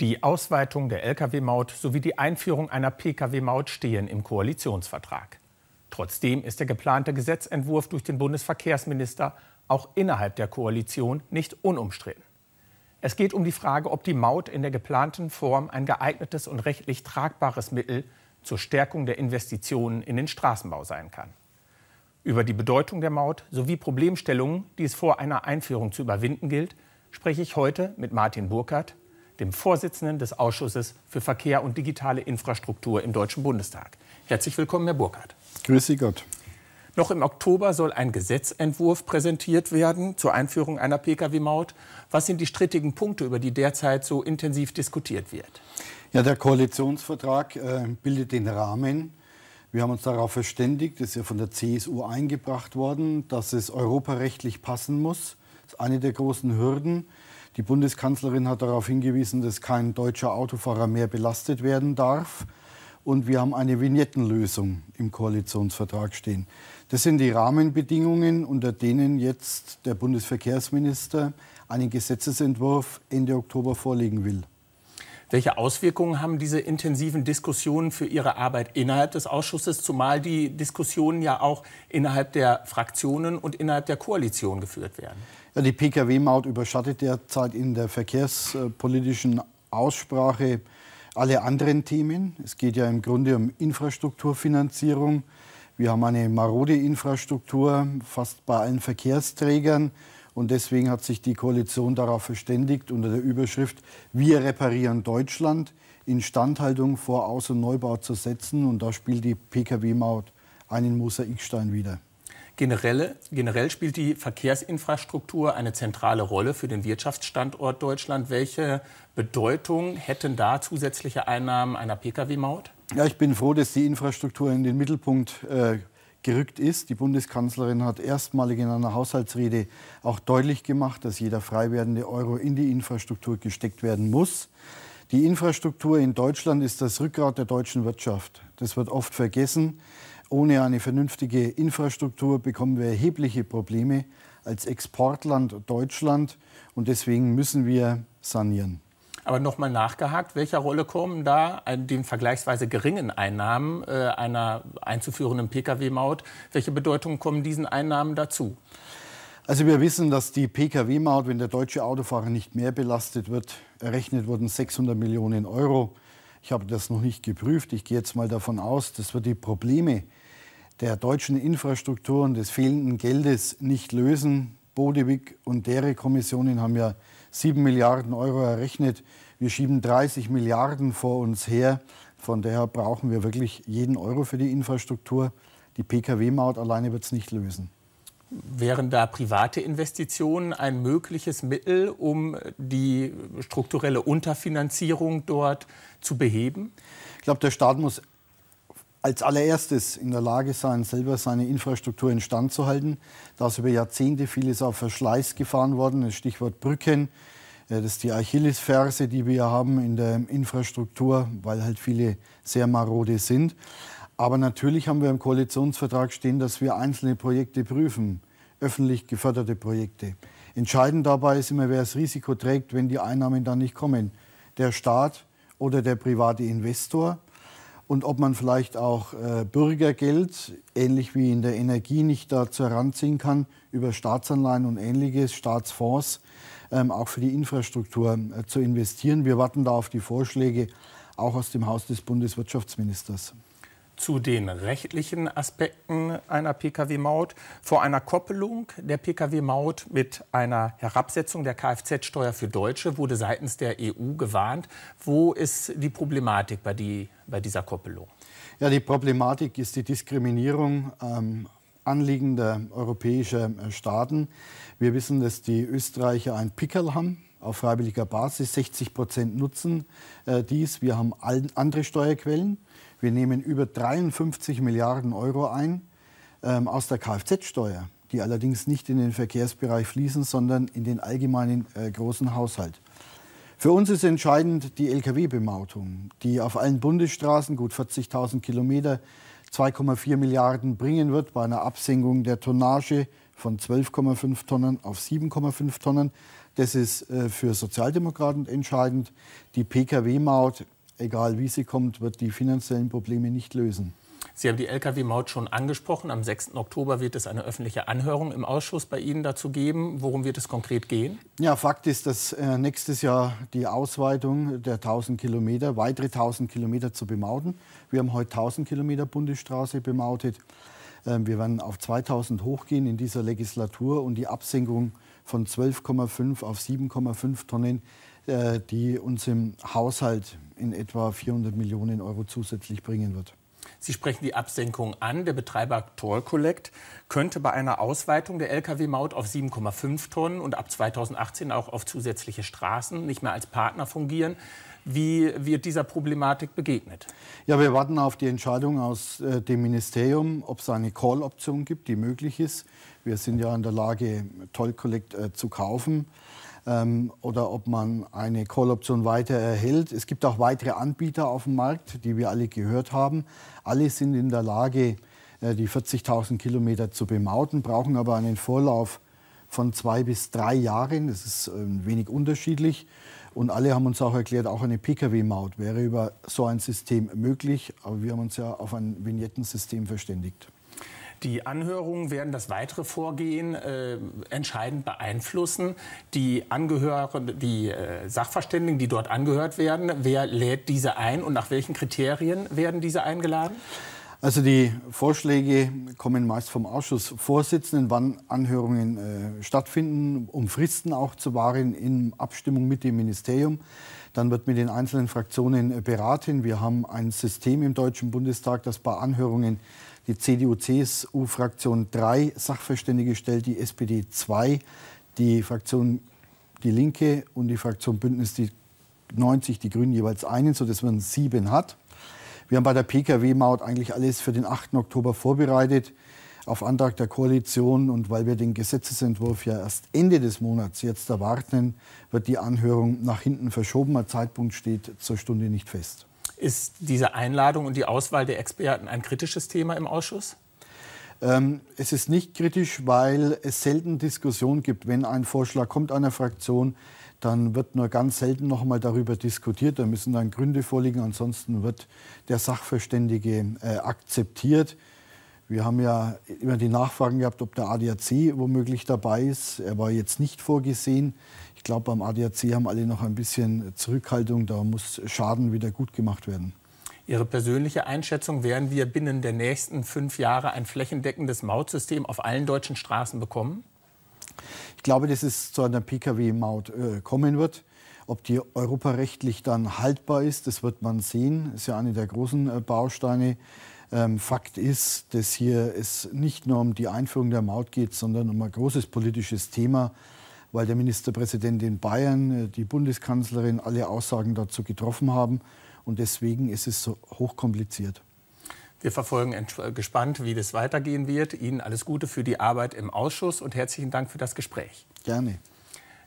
Die Ausweitung der Lkw-Maut sowie die Einführung einer Pkw-Maut stehen im Koalitionsvertrag. Trotzdem ist der geplante Gesetzentwurf durch den Bundesverkehrsminister auch innerhalb der Koalition nicht unumstritten. Es geht um die Frage, ob die Maut in der geplanten Form ein geeignetes und rechtlich tragbares Mittel zur Stärkung der Investitionen in den Straßenbau sein kann. Über die Bedeutung der Maut sowie Problemstellungen, die es vor einer Einführung zu überwinden gilt, spreche ich heute mit Martin Burkhardt, dem Vorsitzenden des Ausschusses für Verkehr und digitale Infrastruktur im Deutschen Bundestag. Herzlich willkommen, Herr Burkhardt. Grüß Sie Gott. Noch im Oktober soll ein Gesetzentwurf präsentiert werden zur Einführung einer Pkw-Maut. Was sind die strittigen Punkte, über die derzeit so intensiv diskutiert wird? Ja, der Koalitionsvertrag äh, bildet den Rahmen. Wir haben uns darauf verständigt, das ist ja von der CSU eingebracht worden, dass es europarechtlich passen muss. Das ist eine der großen Hürden. Die Bundeskanzlerin hat darauf hingewiesen, dass kein deutscher Autofahrer mehr belastet werden darf. Und wir haben eine Vignettenlösung im Koalitionsvertrag stehen. Das sind die Rahmenbedingungen, unter denen jetzt der Bundesverkehrsminister einen Gesetzesentwurf Ende Oktober vorlegen will. Welche Auswirkungen haben diese intensiven Diskussionen für Ihre Arbeit innerhalb des Ausschusses, zumal die Diskussionen ja auch innerhalb der Fraktionen und innerhalb der Koalition geführt werden? Die Pkw-Maut überschattet derzeit in der verkehrspolitischen Aussprache alle anderen Themen. Es geht ja im Grunde um Infrastrukturfinanzierung. Wir haben eine marode Infrastruktur fast bei allen Verkehrsträgern. Und deswegen hat sich die Koalition darauf verständigt, unter der Überschrift Wir reparieren Deutschland, Instandhaltung vor Aus- und Neubau zu setzen. Und da spielt die Pkw-Maut einen Mosaikstein wieder. Generell, generell spielt die Verkehrsinfrastruktur eine zentrale Rolle für den Wirtschaftsstandort Deutschland. Welche Bedeutung hätten da zusätzliche Einnahmen einer Pkw-Maut? Ja, ich bin froh, dass die Infrastruktur in den Mittelpunkt äh, gerückt ist. Die Bundeskanzlerin hat erstmalig in einer Haushaltsrede auch deutlich gemacht, dass jeder frei werdende Euro in die Infrastruktur gesteckt werden muss. Die Infrastruktur in Deutschland ist das Rückgrat der deutschen Wirtschaft. Das wird oft vergessen. Ohne eine vernünftige Infrastruktur bekommen wir erhebliche Probleme als Exportland Deutschland und deswegen müssen wir sanieren. Aber nochmal nachgehakt, welcher Rolle kommen da den vergleichsweise geringen Einnahmen äh, einer einzuführenden Pkw-Maut, welche Bedeutung kommen diesen Einnahmen dazu? Also wir wissen, dass die Pkw-Maut, wenn der deutsche Autofahrer nicht mehr belastet wird, errechnet wurden 600 Millionen Euro. Ich habe das noch nicht geprüft. Ich gehe jetzt mal davon aus, dass wir die Probleme der deutschen Infrastruktur und des fehlenden Geldes nicht lösen. Bodewig und deren Kommissionen haben ja 7 Milliarden Euro errechnet. Wir schieben 30 Milliarden vor uns her. Von daher brauchen wir wirklich jeden Euro für die Infrastruktur. Die Pkw-Maut alleine wird es nicht lösen. Wären da private Investitionen ein mögliches Mittel, um die strukturelle Unterfinanzierung dort zu beheben? Ich glaube, der Staat muss als allererstes in der Lage sein, selber seine Infrastruktur instand zu halten. Da ist über Jahrzehnte vieles auf Verschleiß gefahren worden. Das Stichwort Brücken. Das ist die Achillesferse, die wir haben in der Infrastruktur, weil halt viele sehr marode sind. Aber natürlich haben wir im Koalitionsvertrag stehen, dass wir einzelne Projekte prüfen, öffentlich geförderte Projekte. Entscheidend dabei ist immer, wer das Risiko trägt, wenn die Einnahmen dann nicht kommen. Der Staat oder der private Investor und ob man vielleicht auch äh, Bürgergeld, ähnlich wie in der Energie, nicht dazu heranziehen kann, über Staatsanleihen und ähnliches, Staatsfonds, ähm, auch für die Infrastruktur äh, zu investieren. Wir warten da auf die Vorschläge auch aus dem Haus des Bundeswirtschaftsministers zu den rechtlichen Aspekten einer Pkw-Maut. Vor einer Koppelung der Pkw-Maut mit einer Herabsetzung der Kfz-Steuer für Deutsche wurde seitens der EU gewarnt. Wo ist die Problematik bei, die, bei dieser Koppelung? Ja, die Problematik ist die Diskriminierung ähm, europäischer äh, Staaten. Wir wissen, dass die Österreicher ein Pickel haben auf freiwilliger Basis. 60 Prozent nutzen äh, dies. Wir haben andere Steuerquellen. Wir nehmen über 53 Milliarden Euro ein ähm, aus der Kfz-Steuer, die allerdings nicht in den Verkehrsbereich fließen, sondern in den allgemeinen äh, großen Haushalt. Für uns ist entscheidend die Lkw-Bemautung, die auf allen Bundesstraßen gut 40.000 Kilometer 2,4 Milliarden bringen wird bei einer Absenkung der Tonnage von 12,5 Tonnen auf 7,5 Tonnen. Das ist äh, für Sozialdemokraten entscheidend. Die Pkw-Maut, egal wie sie kommt, wird die finanziellen Probleme nicht lösen. Sie haben die Lkw-Maut schon angesprochen. Am 6. Oktober wird es eine öffentliche Anhörung im Ausschuss bei Ihnen dazu geben. Worum wird es konkret gehen? Ja, Fakt ist, dass äh, nächstes Jahr die Ausweitung der 1000 Kilometer, weitere 1000 Kilometer zu bemauten. Wir haben heute 1000 Kilometer Bundesstraße bemautet. Ähm, wir werden auf 2000 hochgehen in dieser Legislatur und die Absenkung von 12,5 auf 7,5 Tonnen, äh, die uns im Haushalt in etwa 400 Millionen Euro zusätzlich bringen wird. Sie sprechen die Absenkung an. Der Betreiber Toll Collect könnte bei einer Ausweitung der Lkw-Maut auf 7,5 Tonnen und ab 2018 auch auf zusätzliche Straßen nicht mehr als Partner fungieren. Wie wird dieser Problematik begegnet? Ja, wir warten auf die Entscheidung aus äh, dem Ministerium, ob es eine Call-Option gibt, die möglich ist. Wir sind ja in der Lage, Toll Collect äh, zu kaufen ähm, oder ob man eine Call-Option weiter erhält. Es gibt auch weitere Anbieter auf dem Markt, die wir alle gehört haben. Alle sind in der Lage, äh, die 40.000 Kilometer zu bemauten, brauchen aber einen Vorlauf von zwei bis drei Jahren. Das ist ein wenig unterschiedlich. Und alle haben uns auch erklärt, auch eine Pkw-Maut wäre über so ein System möglich. Aber wir haben uns ja auf ein Vignettensystem verständigt. Die Anhörungen werden das weitere Vorgehen äh, entscheidend beeinflussen. Die Angehörigen, die äh, Sachverständigen, die dort angehört werden, wer lädt diese ein und nach welchen Kriterien werden diese eingeladen? Also die Vorschläge kommen meist vom Ausschussvorsitzenden, wann Anhörungen äh, stattfinden, um Fristen auch zu wahren in Abstimmung mit dem Ministerium. Dann wird mit den einzelnen Fraktionen äh, beraten. Wir haben ein System im Deutschen Bundestag, das bei Anhörungen die CDU-CSU-Fraktion drei Sachverständige stellt, die SPD zwei, die Fraktion Die Linke und die Fraktion Bündnis die 90, die Grünen jeweils einen, sodass man sieben hat. Wir haben bei der Pkw-Maut eigentlich alles für den 8. Oktober vorbereitet, auf Antrag der Koalition. Und weil wir den Gesetzesentwurf ja erst Ende des Monats jetzt erwarten, wird die Anhörung nach hinten verschoben. Der Zeitpunkt steht zur Stunde nicht fest. Ist diese Einladung und die Auswahl der Experten ein kritisches Thema im Ausschuss? Ähm, es ist nicht kritisch, weil es selten Diskussion gibt. Wenn ein Vorschlag kommt einer Fraktion, dann wird nur ganz selten noch mal darüber diskutiert. Da müssen dann Gründe vorliegen. Ansonsten wird der Sachverständige äh, akzeptiert. Wir haben ja immer die Nachfragen gehabt, ob der ADAC womöglich dabei ist. Er war jetzt nicht vorgesehen. Ich glaube, beim ADAC haben alle noch ein bisschen Zurückhaltung. Da muss Schaden wieder gut gemacht werden. Ihre persönliche Einschätzung, werden wir binnen der nächsten fünf Jahre ein flächendeckendes Mautsystem auf allen deutschen Straßen bekommen? Ich glaube, dass es zu einer Pkw-Maut äh, kommen wird. Ob die europarechtlich dann haltbar ist, das wird man sehen. Das ist ja eine der großen äh, Bausteine. Ähm, Fakt ist, dass hier es nicht nur um die Einführung der Maut geht, sondern um ein großes politisches Thema, weil der Ministerpräsident in Bayern, äh, die Bundeskanzlerin alle Aussagen dazu getroffen haben. Und deswegen ist es so hochkompliziert. Wir verfolgen gespannt, wie das weitergehen wird. Ihnen alles Gute für die Arbeit im Ausschuss und herzlichen Dank für das Gespräch. Gerne.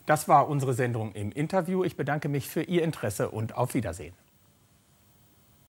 Das war unsere Sendung im Interview. Ich bedanke mich für Ihr Interesse und auf Wiedersehen.